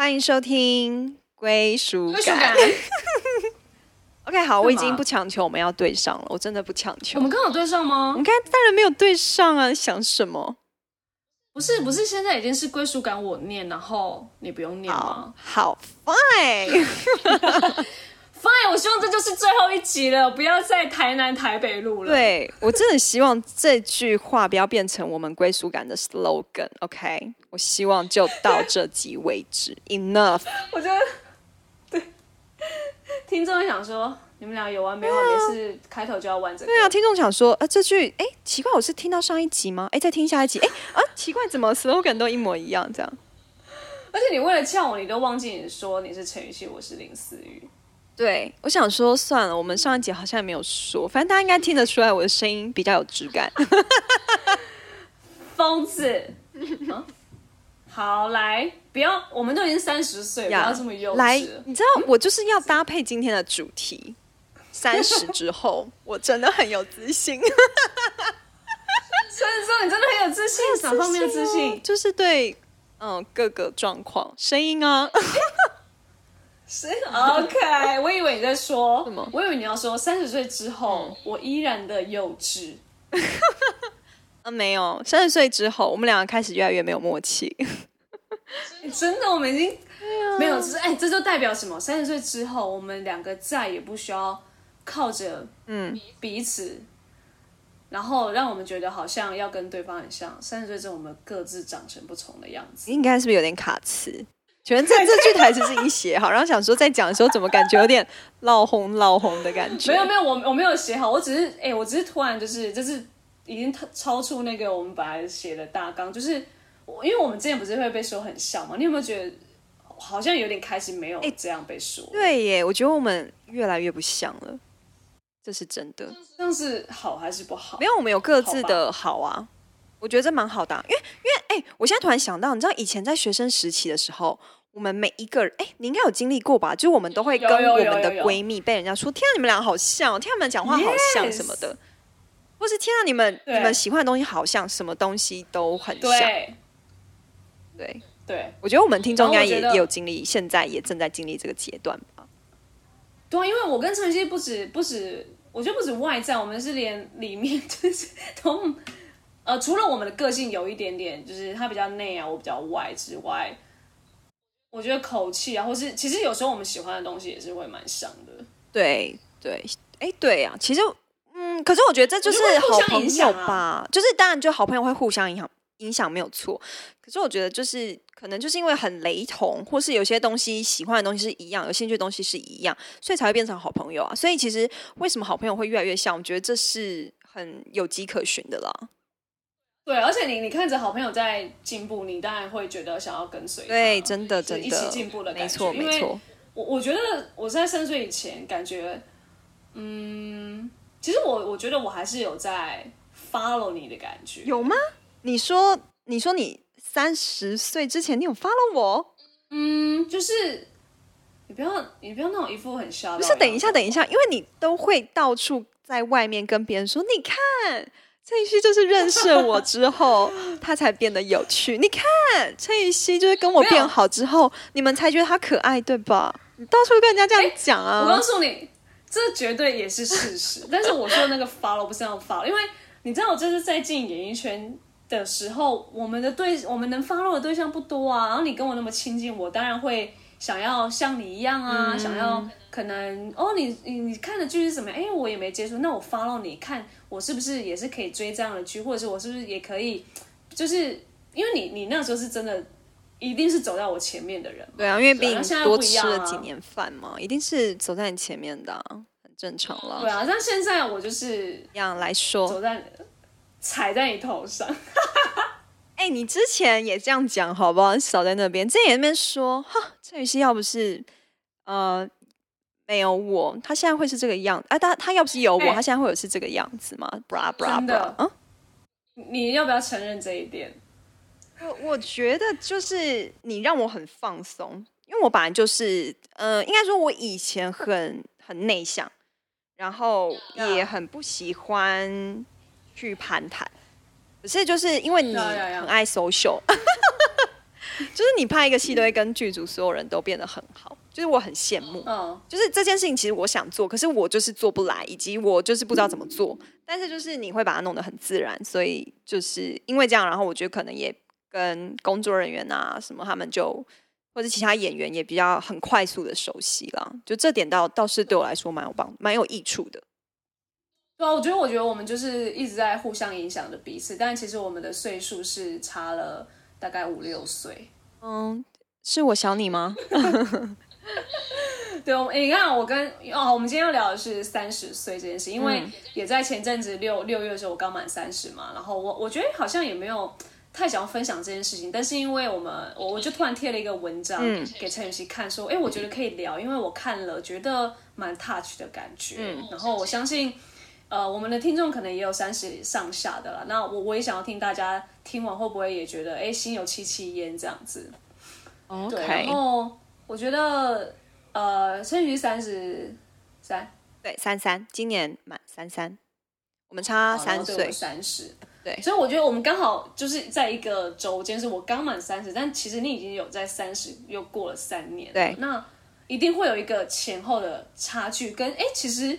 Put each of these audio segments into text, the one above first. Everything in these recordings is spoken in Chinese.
欢迎收听归属归属感感。OK，好，我已经不强求我们要对上了，我真的不强求。我们刚好对上吗你？看，当然没有对上啊！想什么？不是，不是，现在已经是归属感我念，然后你不用念好好，fine。？Fine，我希望这就是最后一集了，不要再台南台北路了。，对我真的希望这句话不要变成我们归属感的 slogan。OK，我希望就到这集为止，enough。我觉得对，听众想说，你们俩有完没完？每次开头就要玩这个。对啊，听众想说，呃，这句，哎，奇怪，我是听到上一集吗？哎，再听下一集，哎，啊，奇怪，怎么 slogan 都一模一样？这样，而且你为了呛我，你都忘记你说你是陈雨希，我是林思雨。对，我想说算了，我们上一集好像也没有说，反正大家应该听得出来我的声音比较有质感。疯子。啊好，来，不要，我们都已经三十岁，不要这么幼来稚。，你知道我就是要搭配今天的主题。三十之后，我真的很有自信。所以说你真的很有自信，哪方面的自信？就是对，嗯，各个状况，声音啊，是 OK，我以为你在说什么我以为你要说三十岁之后，嗯我依然的幼稚。啊，没有，三十岁之后，我们两个开始越来越没有默契。真的，我们已经、啊没有，就是哎，这就代表什么？三十岁之后，我们两个再也不需要靠着嗯，彼此，然后让我们觉得好像要跟对方很像。三十岁之后，我们各自长成不同的样子。应该是不是有点卡词？觉得这这句台词是已经写好，然后想说在讲的时候，怎么感觉有点老红老红的感觉？没有没有，我我没有写好，我只是哎、我只是突然就是就是已经超超出那个我们本来写的大纲，就是因为我们之前不是会被说很像嘛，你有没有觉得好像有点开始没有这样被说？对耶，我觉得我们越来越不像了，这是真的。这样是好还是不好？没有，我们有各自的好啊，我觉得这蛮好的啊、因为因为哎、我现在突然想到，你知道以前在学生时期的时候，我们每一个人，哎、你应该有经历过吧？就是我们都会跟我们的闺蜜被人家说：“天啊，你们俩好像哦，天啊，你们讲话好像什么的。或是天啊，你们你们喜欢的东西好像，什么东西都很像。对对，对我觉得我们听众应该也也有经历，现在也正在经历这个阶段吧。对啊，因为我跟陈妍希不止不止，我觉得不止外在，我们是连里面就是 都呃，除了我们的个性有一点点，就是他比较内啊，我比较外之外，我觉得口气啊，或是其实有时候我们喜欢的东西也是会蛮像的。对对，哎，对啊、其实，嗯，可是我觉得这就是好朋友吧，就是当然就好朋友会互相影响，影响没有错。可是我觉得就是可能就是因为很雷同，或是有些东西喜欢的东西是一样，有兴趣的东西是一样，所以才会变成好朋友啊。所以其实为什么好朋友会越来越像，我觉得这是很有迹可循的啦。对，而且你你看着好朋友在进步，你当然会觉得想要跟随他。对，真的真的，一起进步的感觉。没错没错。我我觉得我在三十岁以前，感觉，嗯，其实我我觉得我还是有在 follow 你的感觉。有吗？你说你说你三十岁之前你有 follow 我？嗯，就是你不要你不要那种一副很吓到的样子。不是，等一下，等一下，因为你都会到处在外面跟别人说，你看陈雨希就是认识我之后，他才变得有趣。你看陈雨希就是跟我变好之后，你们才觉得他可爱，对吧？你到处跟人家这样讲啊我告啊。诉你，这绝对也是事实。但是我说那个 follow 不是那种 follow，因为你知道，我这是在进演艺圈的时候，我们的对我们能 follow 的对象不多啊。然后你跟我那么亲近，我当然会想要像你一样啊，想要可能哦，你你你看的剧是什么？哎，我也没接触，那我 follow 你看，我是不是也是可以追这样的剧，或者是我是不是也可以，就是因为你你那时候是真的。一定是走在我前面的人，对啊，因为毕竟多吃了几年饭嘛，一定是走在你前面的啊、很正常了。对啊，但现在我就是这样来说，走在踩在你头上，哎、你之前也这样讲好不好？你少在那边，之前那边说，哈，陈雨希要不是呃没有我，他现在会是这个样子啊？他他要不是有我，哎他现在会有是这个样子吗？bra bra bra，的嗯，你要不要承认这一点？我我觉得就是你让我很放松，因为我本来就是呃，应该说我以前很很内向，然后也很不喜欢去攀谈。可是就是因为你很爱 social，就是你拍一个戏都会跟剧组所有人都变得很好，就是我很羡慕。嗯，就是这件事情其实我想做，可是我就是做不来，以及我就是不知道怎么做。但是就是你会把它弄得很自然，所以就是因为这样，然后我觉得可能也跟工作人员啊什么他们就或者其他演员也比较很快速的熟悉了。就这点倒倒是对我来说蛮有帮蛮有益处的。对啊，我觉得我觉得我们就是一直在互相影响着彼此，但其实我们的岁数是差了大概五六岁。嗯，是我小你吗？对，你看，我跟哦，我们今天要聊的是三十岁这件事，因为也在前阵子六六月的时候，我刚满三十嘛，然后我我觉得好像也没有太想要分享这件事情，但是因为我们我我就突然贴了一个文章给陈雨希看，说，哎，我觉得可以聊，因为我看了觉得蛮 touch 的感觉，嗯然后我相信。呃，我们的听众可能也有三十上下的了，那我我也想要听大家听完会不会也觉得哎心有戚戚焉这样子？OK。然后我觉得呃，陈宇三十三，对，三三，今年满三三，我们差三岁，三十，对。所以我觉得我们刚好就是在一个周间，是我刚满三十，但其实你已经有在三十又过了三年，对。那一定会有一个前后的差距，跟哎其实。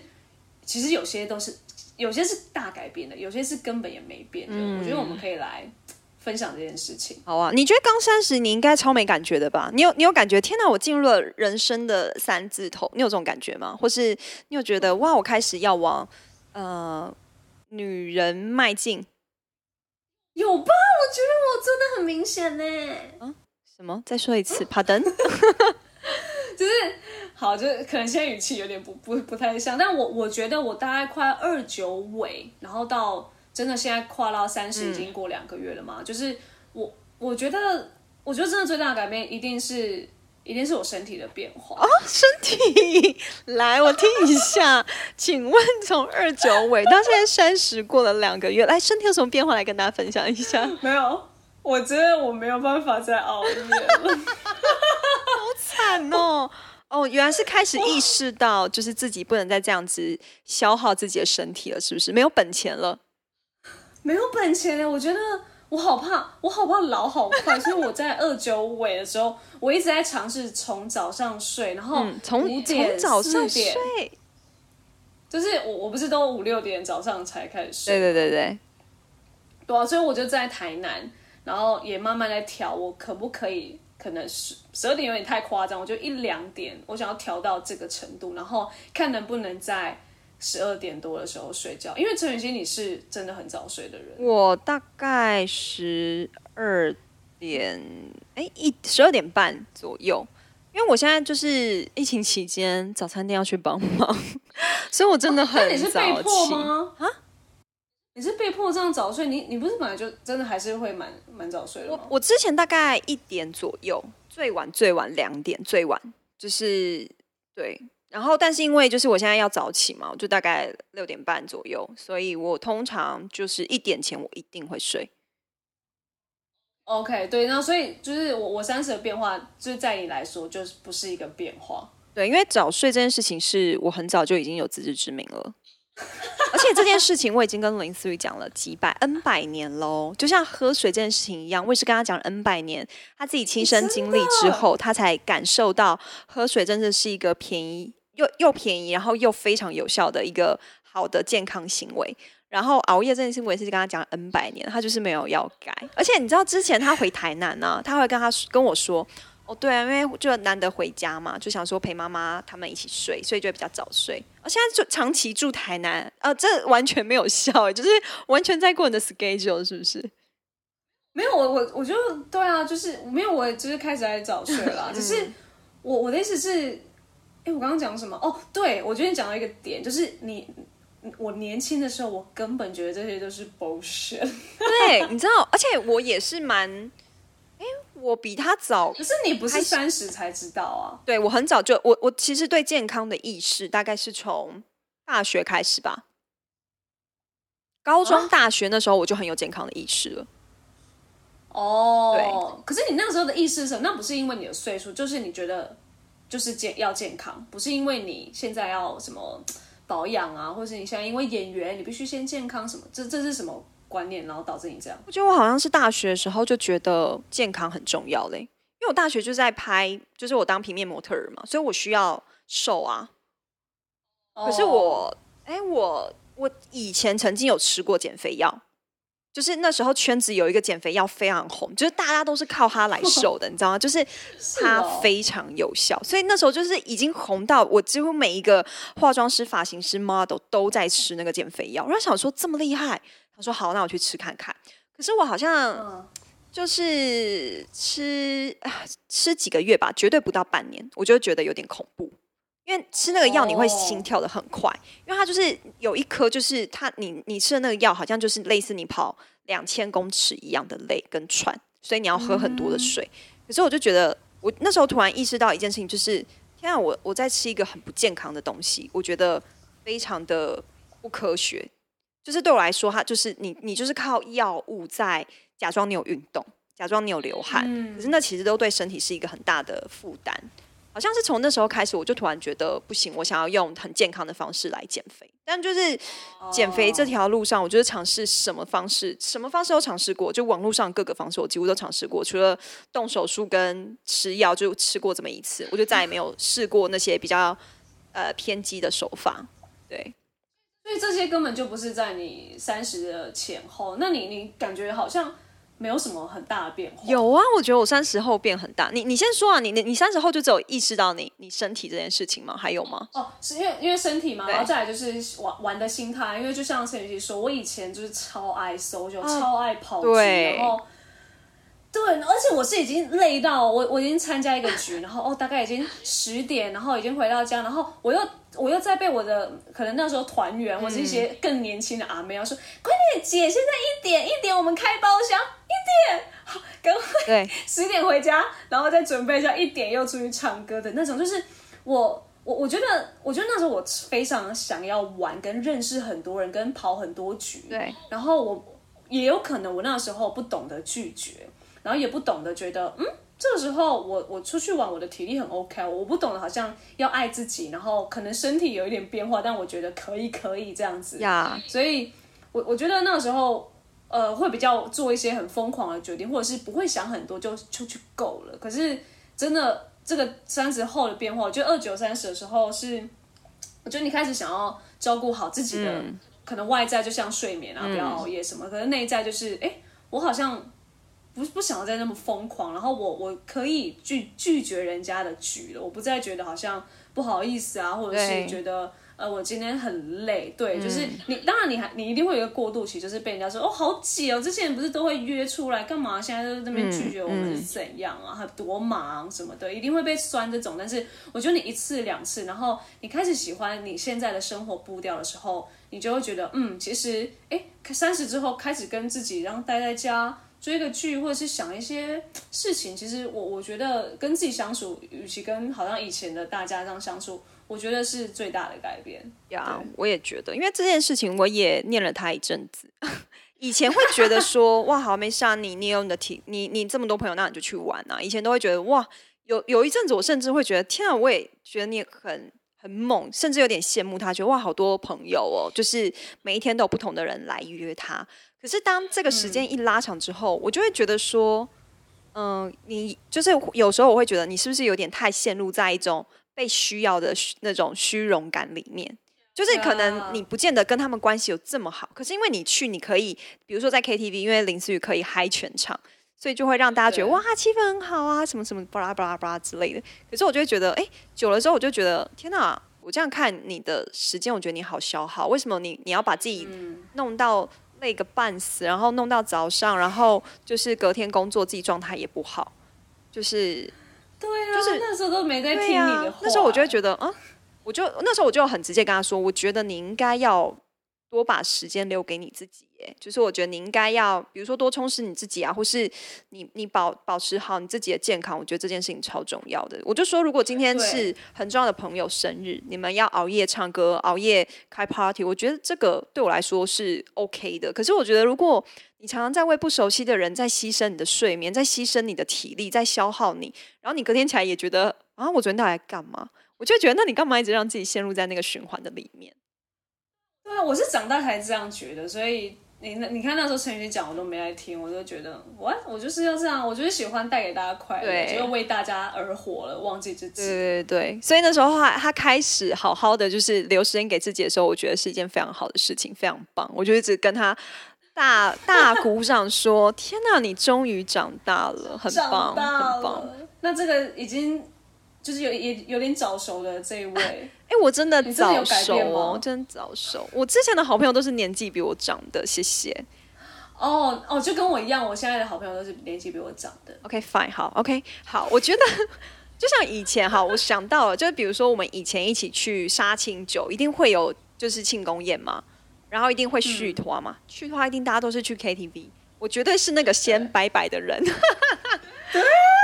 其实有些都是，有些是大改变的，有些是根本也没变的。我觉得我们可以来分享这件事情。好啊，你觉得刚三十你应该超没感觉的吧？你有你有感觉？天哪，我进入了人生的三字头，你有这种感觉吗？或是你有觉得哇，我开始要往呃女人迈进？有吧？我觉得我真的很明显呢。嗯，什么？再说一次，Pardon？就是。好，就是可能现在语气有点不不不太像，但我我觉得我大概快二九尾，然后到真的现在跨到三十，已经过两个月了嘛。就是我我觉得，我觉得真的最大的改变一定是一定是我身体的变化啊，身体 来我听一下，请问从二九尾到现在三十过了两个月，来身体有什么变化？来跟大家分享一下。没有，我觉得我没有办法再熬夜了，好惨哦。哦，原来是开始意识到，就是自己不能再这样子消耗自己的身体了，是不是？没有本钱了，没有本钱了。我觉得我好怕，我好怕老好快。所以我在二九尾的时候，我一直在尝试从早上睡，然后从五点、早上睡，就是我我不是都五六点早上才开始睡？对对对对，对啊。所以我就在台南，然后也慢慢在调，我可不可以？可能十十二点有点太夸张，我就一两点，我想要调到这个程度，然后看能不能在十二点多的时候睡觉。因为陈雨欣，你是真的很早睡的人。我大概十二点，哎，一十二点半左右。因为我现在就是疫情期间，早餐店要去帮忙，所以我真的很早起啊。你是被迫这样早睡？你你不是本来就真的还是会蛮蛮早睡的吗？我我之前大概一点左右，最晚最晚两点，最晚就是对。然后，但是因为就是我现在要早起嘛，我就大概六点半左右，所以我通常就是一点前我一定会睡。OK，对，那所以就是我我三十的变化，就是在你来说就是不是一个变化。对，因为早睡这件事情是我很早就已经有自知之明了。而且这件事情我已经跟林思雨讲了几百 N 百年喽，就像喝水这件事情一样，我也是跟他讲 N 百年，他自己亲身经历之后，他才感受到喝水真的是一个便宜又又便宜，然后又非常有效的一个好的健康行为。然后熬夜这件事情，我也是跟他讲 N 百年，他就是没有要改。而且你知道之前他回台南呢，他会跟他跟我说。哦，对啊，因为就难得回家嘛，就想说陪妈妈他们一起睡，所以就比较早睡。我现在就长期住台南，呃，这完全没有效，就是完全在过你的 schedule，是不是？没有，我我我觉得对啊，就是没有，我就是开始在早睡了。只是我我的意思是，哎，我刚刚讲什么？哦，对，我觉得你讲到一个点，就是你我年轻的时候，我根本觉得这些都是 bullshit。对，你知道，而且我也是蛮。哎，我比他早，可是你不是三十才知道啊？对，我很早就我我其实对健康的意识大概是从大学开始吧，高中、大学那时候我就很有健康的意识了。哦，对，可是你那个时候的意识是什么，那不是因为你的岁数，就是你觉得就是健要健康，不是因为你现在要什么保养啊，或是你现在因为演员，你必须先健康什么？这这是什么？观念，然后导致你这样。我觉得我好像是大学的时候就觉得健康很重要嘞，因为我大学就在拍，就是我当平面模特儿嘛，所以我需要瘦啊。可是哦我，哎、我我以前曾经有吃过减肥药，就是那时候圈子有一个减肥药非常红，就是大家都是靠它来 瘦的，你知道吗？就是它哦非常有效，所以那时候就是已经红到我几乎每一个化妆师、发型师、model 都在吃那个减肥药。然后想说这么厉害，他说好，那我去吃看看。可是我好像嗯，就是吃啊吃几个月吧，绝对不到半年，我就觉得有点恐怖。因为吃那个药你会心哦跳的很快，因为它就是有一颗，就是它你你吃的那个药好像就是类似你跑两千公尺一样的累跟喘，所以你要喝很多的水。可是我就觉得，我那时候突然意识到一件事情，就是天啊，我我在吃一个很不健康的东西，我觉得非常的不科学。就是对我来说，它就是你你就是靠药物在假装你有运动，假装你有流汗，嗯可是那其实都对身体是一个很大的负担。好像是从那时候开始，我就突然觉得不行，我想要用很健康的方式来减肥。但就是减肥这哦条路上，我就是尝试什么方式，什么方式都尝试过，就网络上各个方式我几乎都尝试过，除了动手术跟吃药，就吃过这么一次，我就再也没有试过那些比较呃偏激的手法。对，所以这些根本就不是在你三十的前后，那你你感觉好像没有什么很大的变化。有啊，我觉得我三十后变很大。你你先说啊，你你你三十后就只有意识到你你身体这件事情吗？还有吗？哦，是因为因为身体嘛，然后再来就是玩玩的心态，因为就像陈雨希说，我以前就是超爱 social，、啊超爱跑局，对然后对，而且我是已经累到我我已经参加一个局，然后哦大概已经十点，然后已经回到家，然后我又我又在被我的可能那时候团员或是一些更年轻的阿妹要说，快点姐，现在一点一点我们开包厢，一点。好赶快对，十点回家，然后再准备一下，一点又出去唱歌的那种，就是我我我觉得，我觉得那时候我非常想要玩，跟认识很多人，跟跑很多局。对，然后我也有可能我那时候不懂得拒绝，然后也不懂得觉得，嗯，这个时候我我出去玩，我的体力很 OK，我不懂得好像要爱自己，然后可能身体有一点变化，但我觉得可以可以这样子。呀，所以我我觉得那个时候，呃，会比较做一些很疯狂的决定，或者是不会想很多就就去够了。可是真的这个三十后的变化，我觉得二九三十的时候是，我觉得你开始想要照顾好自己的，嗯可能外在就像睡眠啊，不要熬夜什么，可是内在就是，哎、我好像。不不想要再那么疯狂，然后我我可以拒拒绝人家的局了，我不再觉得好像不好意思啊，或者是觉得呃我今天很累，对，就是你当然你还你一定会有一个过渡期，就是被人家说哦好挤哦，之前不是都会约出来干嘛，现在都在那边拒绝我们是怎样啊，还多忙什么的，一定会被酸这种。但是我觉得你一次两次，然后你开始喜欢你现在的生活步调的时候，你就会觉得嗯，其实哎三十之后开始跟自己然后待在家。追个剧，或者是想一些事情，其实我我觉得跟自己相处，与其跟好像以前的大家这样相处，我觉得是最大的改变。呀对我也觉得，因为这件事情我也念了他一阵子。以前会觉得说，哇，好没事啊，你你有你的体，你你这么多朋友，那你就去玩啊。以前都会觉得，哇，有有一阵子，我甚至会觉得，天啊，我也觉得你很很猛，甚至有点羡慕他，觉得哇，好多朋友哦，就是每一天都有不同的人来约他。可是当这个时间一拉长之后，我就会觉得说，嗯，你就是有时候我会觉得，你是不是有点太陷入在一种被需要的那种虚荣感里面？就是可能你不见得跟他们关系有这么好，可是因为你去，你可以，比如说在 KTV，因为林思雨可以嗨全场，所以就会让大家觉得哇，气氛很好啊，什么什么巴拉巴拉巴拉之类的。可是我就会觉得，哎、久了之后我就觉得，天哪！我这样看你的时间，我觉得你好消耗。为什么你你要把自己弄到累个半死，然后弄到早上，然后就是隔天工作自己状态也不好，就是对啊，就是那时候都没在听、你的话、那时候我就会觉得，啊，我就那时候我就很直接跟他说，我觉得你应该要多把时间留给你自己，耶，就是我觉得你应该要，比如说多充实你自己啊，或是你你保保持好你自己的健康，我觉得这件事情超重要的。我就说，如果今天是很重要的朋友生日，你们要熬夜唱歌、熬夜开 party，我觉得这个对我来说是 OK 的。可是我觉得，如果你常常在为不熟悉的人在牺牲你的睡眠，在牺牲你的体力，在消耗你，然后你隔天起来也觉得啊，我昨天到底在干嘛？我就觉得，那你干嘛一直让自己陷入在那个循环的里面？对啊，我是长大才这样觉得，所以你那你看那时候陈宇讲我都没爱听，我就觉得我我就是要这样，我就是喜欢带给大家快乐，对就为大家而活了，忘记自己。对对对，所以那时候他他开始好好的就是留时间给自己的时候，我觉得是一件非常好的事情，非常棒。我就一直跟他大大鼓掌说：“天哪，你终于长大了，很棒，很棒。”，那这个已经就是有也有点早熟的这一位，哎、我真的早熟哦，真的早熟。我之前的好朋友都是年纪比我长的，谢谢。哦哦，就跟我一样，我现在的好朋友都是年纪比我长的。OK，fine，、好，OK，好。我觉得就像以前哈，我想到了，就是比如说我们以前一起去杀青酒，一定会有就是庆功宴嘛，然后一定会续团嘛，续团一定大家都是去 KTV，我绝对是那个先拜拜的人。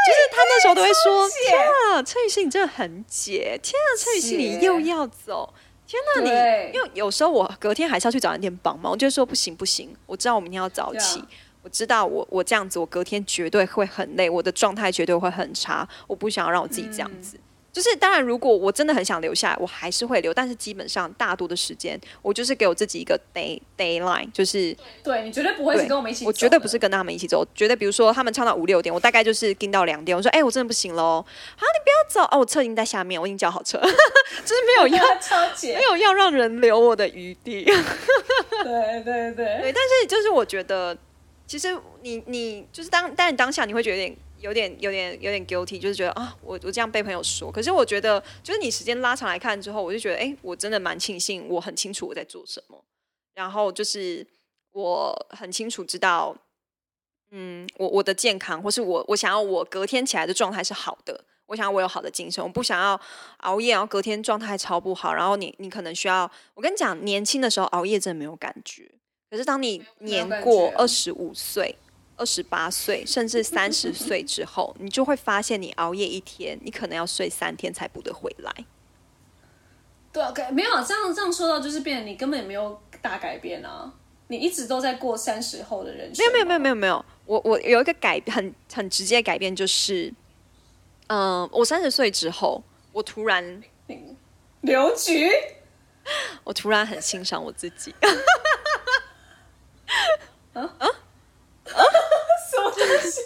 就是他那时候都会说：“天啊，陈雨欣你真的很解！天啊，陈雨欣你又要走！天哪，你因为有时候我隔天还是要去找人店帮忙，我就说不行不行，我知道我明天要早起，我知道我我这样子，我隔天绝对会很累，我的状态绝对会很差，我不想要让我自己这样嗯子。就是当然，如果我真的很想留下来，我还是会留，但是基本上大多的时间，我就是给我自己一个 day d a y l i n e 就是对你绝对不会是跟我们一起，我绝对不是。跟他们一起走，绝对比如说他们唱到五六点，我大概就是盯到两点，我说哎、我真的不行喽，啊你不要走哦，我车已经在下面，我已经叫好车，就是没有 要超姐没，有要让人留我的余地。对对对，对，但是就是我觉得，其实你你就是当，但是当下你会觉得有点有点有点有点 guilty，就是觉得啊，我我这样被朋友说。可是我觉得，就是你时间拉长来看之后，我就觉得，哎、我真的蛮庆幸，我很清楚我在做什么，然后就是我很清楚知道，嗯，我我的健康，或是我我想要我隔天起来的状态是好的。我想要我有好的精神，我不想要熬夜，然后隔天状态超不好。然后你你可能需要，我跟你讲，年轻的时候熬夜真的没有感觉，可是当你年过二十五岁、二十八岁，甚至三十岁之后，你就会发现，你熬夜一天，你可能要睡三天才补得回来。对啊，改没有这样这样说到，就是变成你根本也没有大改变啊，你一直都在过三十后的人生。没有没有没有没有没有，我我有一个改很很直接的改变，就是，嗯、我三十岁之后，我突然刘局，我突然很欣赏我自己。东西？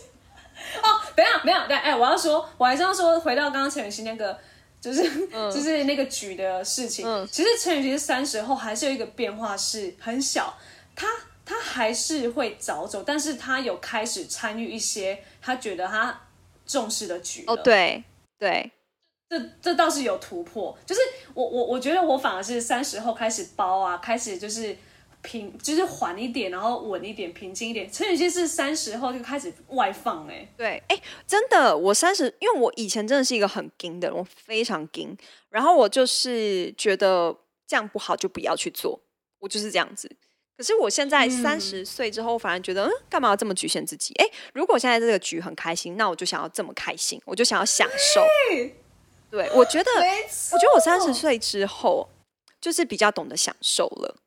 哦，等一下，没有，等哎，我要说，我还是要说，回到刚刚陈雨欣那个，就是、就是那个局的事情。嗯其实陈雨欣三十后还是有一个变化，是很小，他他还是会早走，但是他有开始参与一些他觉得他重视的局哦，对对，这这倒是有突破，就是我我我觉得我反而是三十后开始包啊，开始就是平，就是缓一点，然后稳一点，平静一点。陈雨欣是三十后就开始外放、欸，对，哎，真的，我三十，因为我以前真的是一个很硬的人，我非常硬，然后我就是觉得这样不好就不要去做，我就是这样子。可是我现在三十岁之后，反而觉得，嗯，干嘛要这么局限自己？哎，如果现在这个局很开心，那我就想要这么开心，我就想要享受。对，我觉得，我觉得我三十岁之后，就是比较懂得享受了。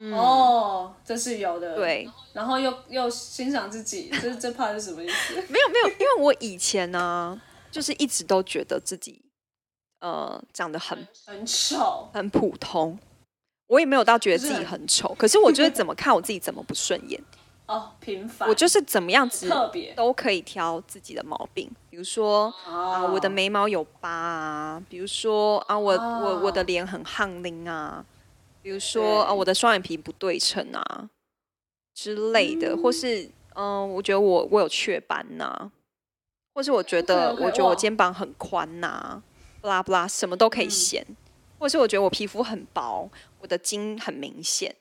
嗯，哦，这是有的。，对，然后又又欣赏自己，这这怕是什么意思？没有没有，因为我以前呢，就是一直都觉得自己呃长得很很丑，很普通，我也没有到觉得自己很丑，可是我觉得怎么看我自己怎么不顺眼，哦，平凡，我就是怎么样子特别。都可以挑自己的毛病，比如说啊、啊我的眉毛有疤啊，比如说啊我、哦。我我的脸很夯拎啊，比如说啊对我的双眼皮不对称啊之类的，嗯或是嗯、我觉得我我有雀斑呐、或是我觉得我觉得我肩膀很宽呐、不拉不拉什么都可以嗯显，或是我觉得我皮肤很薄，我的筋很明显。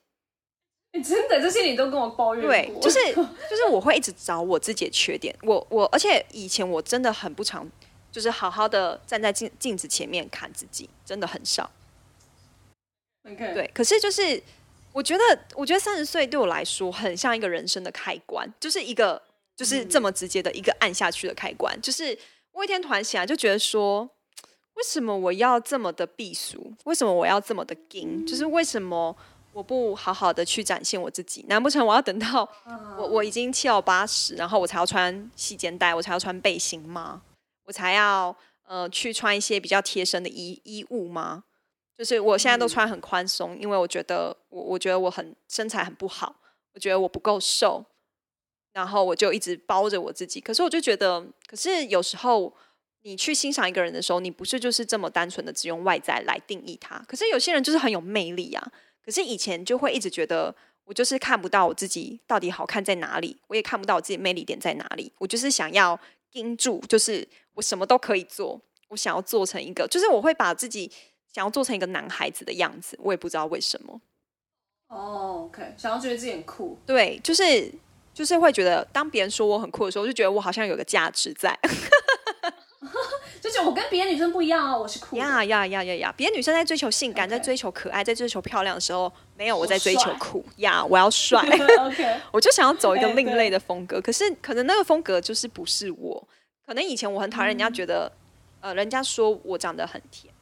欸真的这些你都跟我抱怨过，对，就是就是我会一直找我自己的缺点。我我而且以前我真的很不常，就是好好的站在镜镜子前面看自己，真的很少。OK，对，可是就是我觉得，我觉得三十岁对我来说很像一个人生的开关，就是一个就是这么直接的一个按下去的开关。就是我一天突然醒来就觉得说，为什么我要这么的避俗？为什么我要这么的硬？就是为什么我不好好的去展现我自己？难不成我要等到我我已经七老八十，然后我才要穿细肩带，我才要穿背心吗？我才要呃去穿一些比较贴身的衣衣物吗？就是我现在都穿很宽松，因为我觉得我我觉得我很身材很不好，我觉得我不够瘦，然后我就一直包着我自己。可是我就觉得，可是有时候你去欣赏一个人的时候，你不是就是这么单纯的只用外在来定义他。可是有些人就是很有魅力啊。可是以前就会一直觉得。我就是看不到我自己到底好看在哪里，我也看不到我自己魅力点在哪里。我就是想要盯住，就是我什么都可以做。我想要做成一个，就是我会把自己想要做成一个男孩子的样子。我也不知道为什么。哦，OK，想要觉得自己很酷。对，就是就是会觉得，当别人说我很酷的时候，我就觉得我好像有个价值在。就是我跟别的女生不一样啊，我是酷。呀呀呀呀呀！别的女生在追求性感，在追求可爱，在追求漂亮的时候，没有我在追求酷呀，我要帅。OK，我就想要走一个另类的风格。可是可能那个风格就是不是我。可能以前我很讨厌人家觉得，呃，人家说我长得很甜美，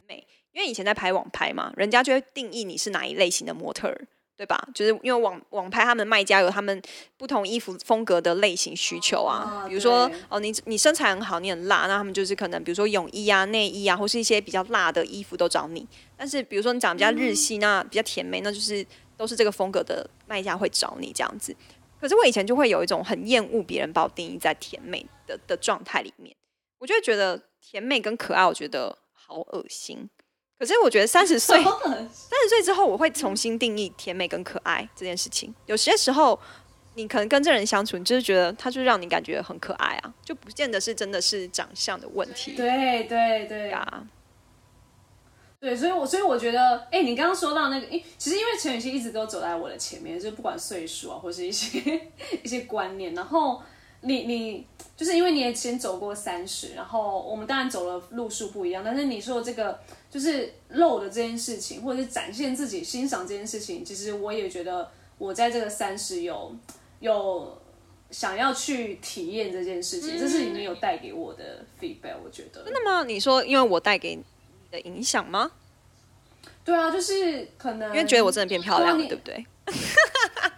因为以前在拍网拍嘛，人家就会定义你是哪一类型的模特儿。对吧？就是因为网网拍他们卖家有他们不同衣服风格的类型需求啊，比如说哦，你你身材很好，你很辣，那他们就是可能比如说泳衣啊、内衣啊，或是一些比较辣的衣服都找你。但是比如说你长得比较日系，那比较甜美，那就是都是这个风格的卖家会找你这样子。可是我以前就会有一种很厌恶别人把我定义在甜美的的状态里面，我就会觉得甜美跟可爱，我觉得好恶心。可是我觉得 三十岁，三十岁之后，我会重新定义甜美跟可爱这件事情。有些时候，你可能跟这人相处，你就是觉得他就让你感觉很可爱啊，就不见得是真的是长相的问题。对对对啊，对，所以，我所以我觉得，哎，你刚刚说到那个，因其实因为陈雨希一直都走在我的前面，就不管岁数啊，或是一些 一些观念，然后。你你就是因为你也先走过三十，然后我们当然走了路数不一样，但是你说这个就是露的这件事情，或者是展现自己、欣赏这件事情，其实我也觉得我在这个三十有有想要去体验这件事情，这是你们有带给我的 feedback，我觉得真的吗？你说因为我带给你的影响吗？对啊，就是可能因为觉得我真的变漂亮了，对不对？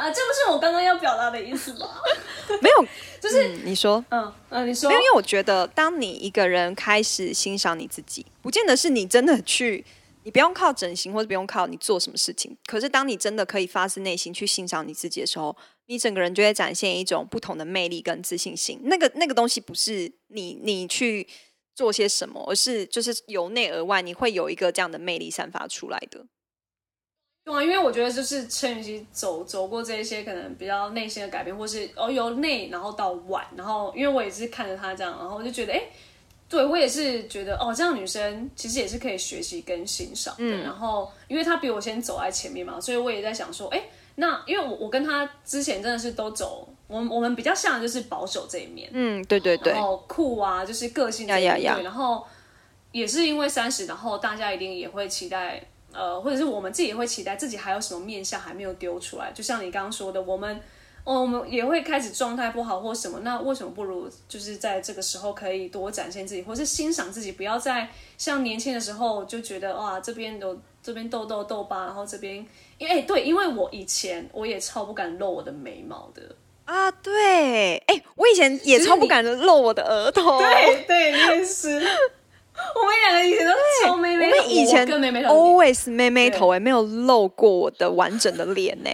啊，这不是我刚刚要表达的意思吧？没有，就是你说，嗯嗯，你说，没有，因为我觉得，当你一个人开始欣赏你自己，不见得是你真的去，你不用靠整形或者不用靠你做什么事情。可是，当你真的可以发自内心去欣赏你自己的时候，你整个人就会展现一种不同的魅力跟自信心。那个那个东西不是你你去做些什么，而是就是由内而外，你会有一个这样的魅力散发出来的。对啊，因为我觉得就是陈雨希走走过这一些可能比较内心的改变，或是哦由内然后到外，然后因为我也是看着她这样，然后我就觉得哎，对我也是觉得哦这样女生其实也是可以学习跟欣赏的。然后因为她比我先走在前面嘛，所以我也在想说，哎，那因为我我跟她之前真的是都走，我我们比较像的就是保守这一面，嗯对对对，然后酷啊就是个性这一面，然后也是因为三十，然后大家一定也会期待。呃，或者是我们自己也会期待自己还有什么面相还没有丢出来，就像你刚刚说的，我们，哦，我们也会开始状态不好或什么，那为什么不如就是在这个时候可以多展现自己，或是欣赏自己，不要再像年轻的时候就觉得哇这边有这边痘痘痘疤，然后这边，因为对，因为我以前我也超不敢露我的眉毛的啊，对，哎，我以前也超不敢露我的额头，对对，你也是。我们两个以前都超妹妹，我们以前跟妹妹 always 妹妹头哎，没有露过我的完整的脸呢。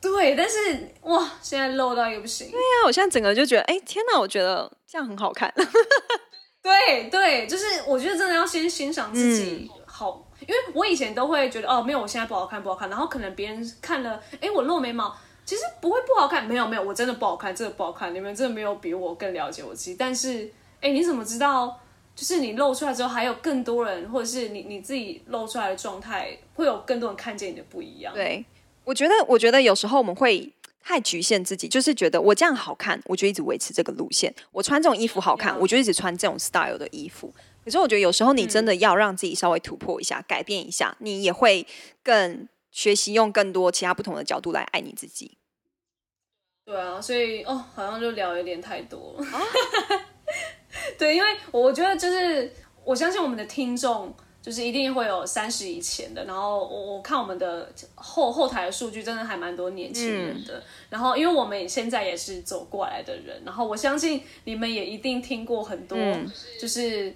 对，但是哇，现在露到也不行。对呀，我现在整个就觉得，哎，天哪，我觉得这样很好看。对对，就是我觉得真的要先欣赏自己好，因为我以前都会觉得哦，没有，我现在不好看，不好看。然后可能别人看了，哎，我露眉毛，其实不会不好看，没有没有，我真的不好看，真的不好看。你们真的没有比我更了解我自己。但是，哎，你怎么知道？就是你露出来之后，还有更多人，或者是你你自己露出来的状态，会有更多人看见你的不一样。对，我觉得，我觉得有时候我们会太局限自己，就是觉得我这样好看，我就一直维持这个路线；我穿这种衣服好看，我就一直穿这种 style 的衣服。可是我觉得有时候你真的要让自己稍微突破一下，改变一下，你也会更学习用更多其他不同的角度来爱你自己。对啊，所以哦，好像就聊有点太多了。对，因为我觉得就是我相信我们的听众就是一定会有三十以前的，然后我我看我们的后后台的数据真的还蛮多年轻人的，然后因为我们现在也是走过来的人，然后我相信你们也一定听过很多就是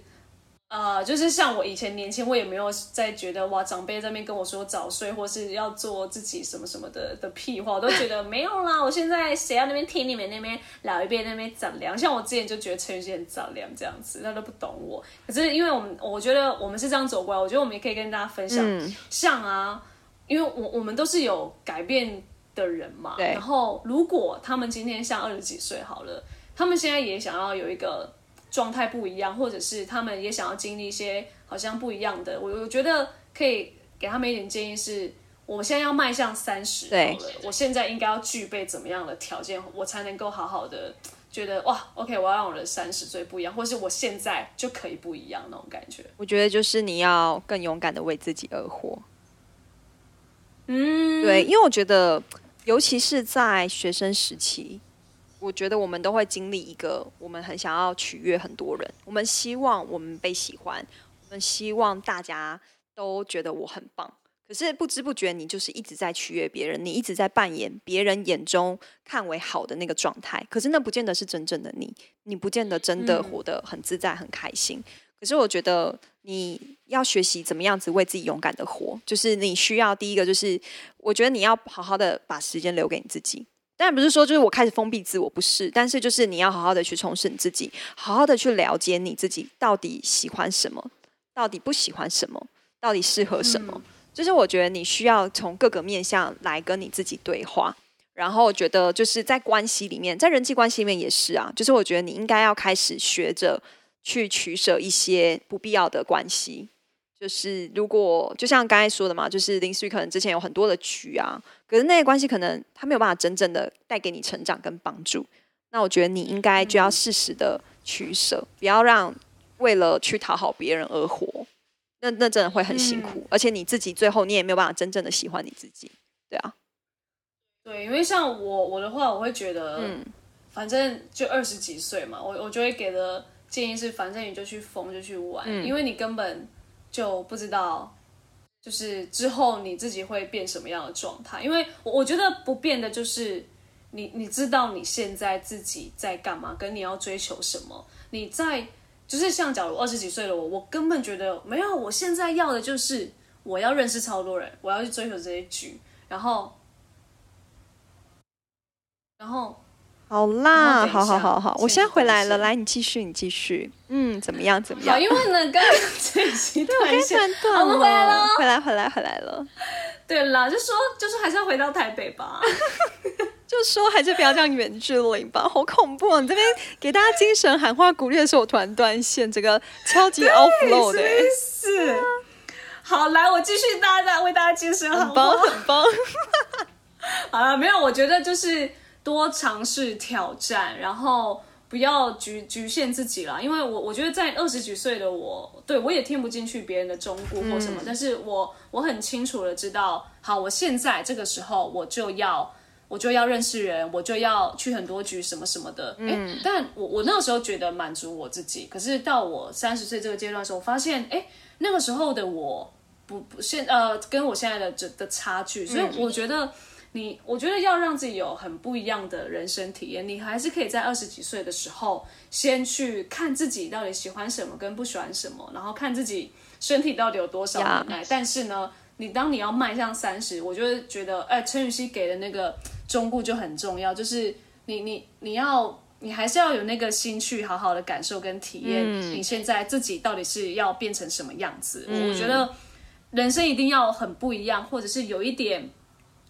呃，就是像我以前年轻，我也没有在觉得哇，长辈在那边跟我说早睡或是要做自己什么什么的的屁话，我都觉得没有啦。我现在谁要那边听你们那边老一辈那边长凉，像我之前就觉得陈雨欣很长凉这样子，他都不懂我。可是因为我们，我觉得我们是这样走过来，我觉得我们也可以跟大家分享，像啊，因为我我们都是有改变的人嘛。然后如果他们今天像二十几岁好了，他们现在也想要有一个。状态不一样，或者是他们也想要经历一些好像不一样的，我我觉得可以给他们一点建议是，我现在要迈向三十了，我现在应该要具备怎么样的条件，我才能够好好的觉得哇，OK，我要让我的三十岁不一样，或是我现在就可以不一样那种感觉。我觉得就是你要更勇敢的为自己而活。嗯，对，因为我觉得，尤其是在学生时期。我觉得我们都会经历一个，我们很想要取悦很多人，我们希望我们被喜欢，我们希望大家都觉得我很棒。可是不知不觉，你就是一直在取悦别人，你一直在扮演别人眼中看为好的那个状态。可是那不见得是真正的你，你不见得真的活得很自在、很开心。可是我觉得你要学习怎么样子为自己勇敢的活，就是你需要第一个，就是我觉得你要好好的把时间留给你自己。当然不是说就是我开始封闭自我，不是。但是就是你要好好的去充实你自己，好好的去了解你自己到底喜欢什么，到底不喜欢什么，到底适合什么。就是我觉得你需要从各个面向来跟你自己对话。然后我觉得就是在关系里面，在人际关系里面也是啊。就是我觉得你应该要开始学着去取舍一些不必要的关系。就是如果就像刚才说的嘛，就是林思雨可能之前有很多的局啊，可是那些关系可能他没有办法真正的带给你成长跟帮助。那我觉得你应该就要适时的取舍，不要让为了去讨好别人而活，那那真的会很辛苦，而且你自己最后你也没有办法真正的喜欢你自己，对啊。对，因为像我我的话，我会觉得，嗯，反正就二十几岁嘛，我我就会给的建议是，反正你就去疯就去玩，因为你根本。就不知道，就是之后你自己会变什么样的状态？因为我我觉得不变的就是你，你知道你现在自己在干嘛，跟你要追求什么。你在就是像假如二十几岁的我，我根本觉得没有，我现在要的就是我要认识超多人，我要去追求这些局，然后，然后。好啦，好好好好，我现在回来了，来，你继续，你继续，嗯，怎么样，怎么样？因为呢，刚刚这一期断线，我们回来了，回来，回来，回来了。对啦，就说，就是还是要回到台北吧，就说还是不要这样远距离吧，好恐怖啊！你这边给大家精神喊话鼓励的时候，我突然断线，这个超级 offload 的，是。好，来，我继续大家为大家精神喊话，很棒。好了，没有，我觉得就是。多尝试挑战，然后不要局局限自己了。因为我我觉得在二十几岁的我，对我也听不进去别人的忠告或什么。但是我我很清楚的知道，好，我现在这个时候我就要我就要认识人，我就要去很多局什么什么的。哎，但我我那个时候觉得满足我自己。可是到我三十岁这个阶段的时候，我发现，哎，那个时候的我不不现呃跟我现在的这的差距，所以我觉得。你我觉得要让自己有很不一样的人生体验，你还是可以在二十几岁的时候先去看自己到底喜欢什么跟不喜欢什么，然后看自己身体到底有多少能耐。但是呢，你当你要迈向三十，我就会觉得，哎，陈雨希给的那个忠告就很重要，就是你你你要你还是要有那个心去好好的感受跟体验你现在自己到底是要变成什么样子。我觉得人生一定要很不一样，或者是有一点。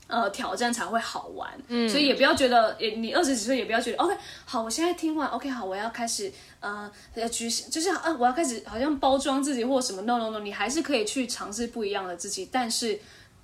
呃，挑战才会好玩，嗯，所以也不要觉得，也你二十几岁也不要觉得，OK，好，我现在听完，OK，好，我要开始，呃，要去，就是呃，我要开始好像包装自己或什么，no no no，你还是可以去尝试不一样的自己，但是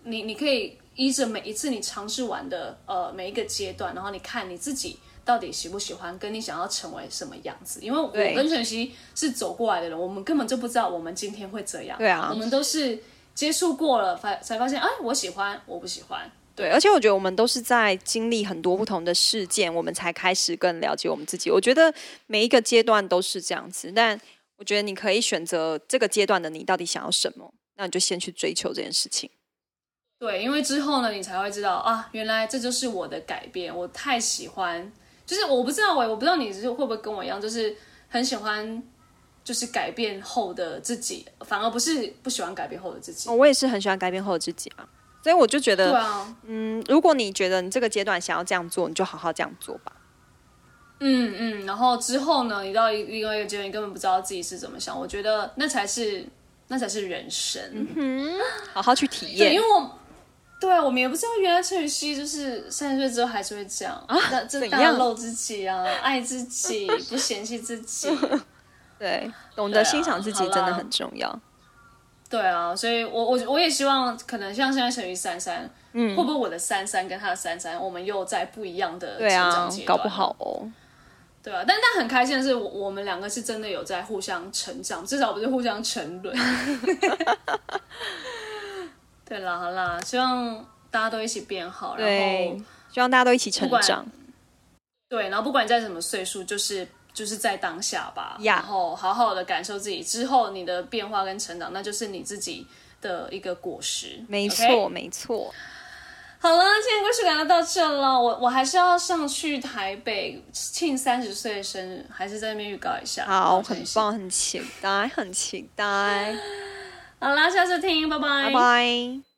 你你可以依着每一次你尝试完的呃每一个阶段，然后你看你自己到底喜不喜欢，跟你想要成为什么样子，因为我跟晨曦是走过来的人，我们根本就不知道我们今天会怎样，对啊，我们都是接触过了，发才发现，哎，我喜欢，我不喜欢。对，而且我觉得我们都是在经历很多不同的事件，我们才开始更了解我们自己。我觉得每一个阶段都是这样子，但我觉得你可以选择这个阶段的你到底想要什么，那你就先去追求这件事情。对，因为之后呢，你才会知道啊，原来这就是我的改变。我太喜欢，就是我不知道我，我不知道你是会不会跟我一样，就是很喜欢。就是改变后的自己，反而不是不喜欢改变后的自己。哦我也是很喜欢改变后的自己啊，所以我就觉得，啊，嗯，如果你觉得你这个阶段想要这样做，你就好好这样做吧。嗯嗯，然后之后呢，你到一另外一个阶段，你根本不知道自己是怎么想，我觉得那才是那才是人生。嗯好好去体验，因为。我对啊，我们也不知道原来陈雨希就是三十岁之后还是会这样啊，那这大露自己啊，爱自己，不嫌弃自己。对，懂得欣赏自己真的很重要。对啊，所以我我我也希望，可能像现在成于珊珊，嗯，会不会我的珊珊跟他的珊珊，我们又在不一样的成长阶，段？搞不好哦。对啊，但但很开心的是，我我们两个是真的有在互相成长，至少不是互相沉沦。对啦，好啦，希望大家都一起变好，然对后，希望大家都一起成长。对，然后不管你在什么岁数，就是就是在当下吧呀然后好好的感受自己之后你的变化跟成长，那就是你自己的一个果实。没？错，没错。好了，今天故事感就到这了。我我还是要上去台北庆三十岁生日，还是在那边预告一下。好。很棒，很期待，很期待。好啦，下次听，拜拜，拜拜。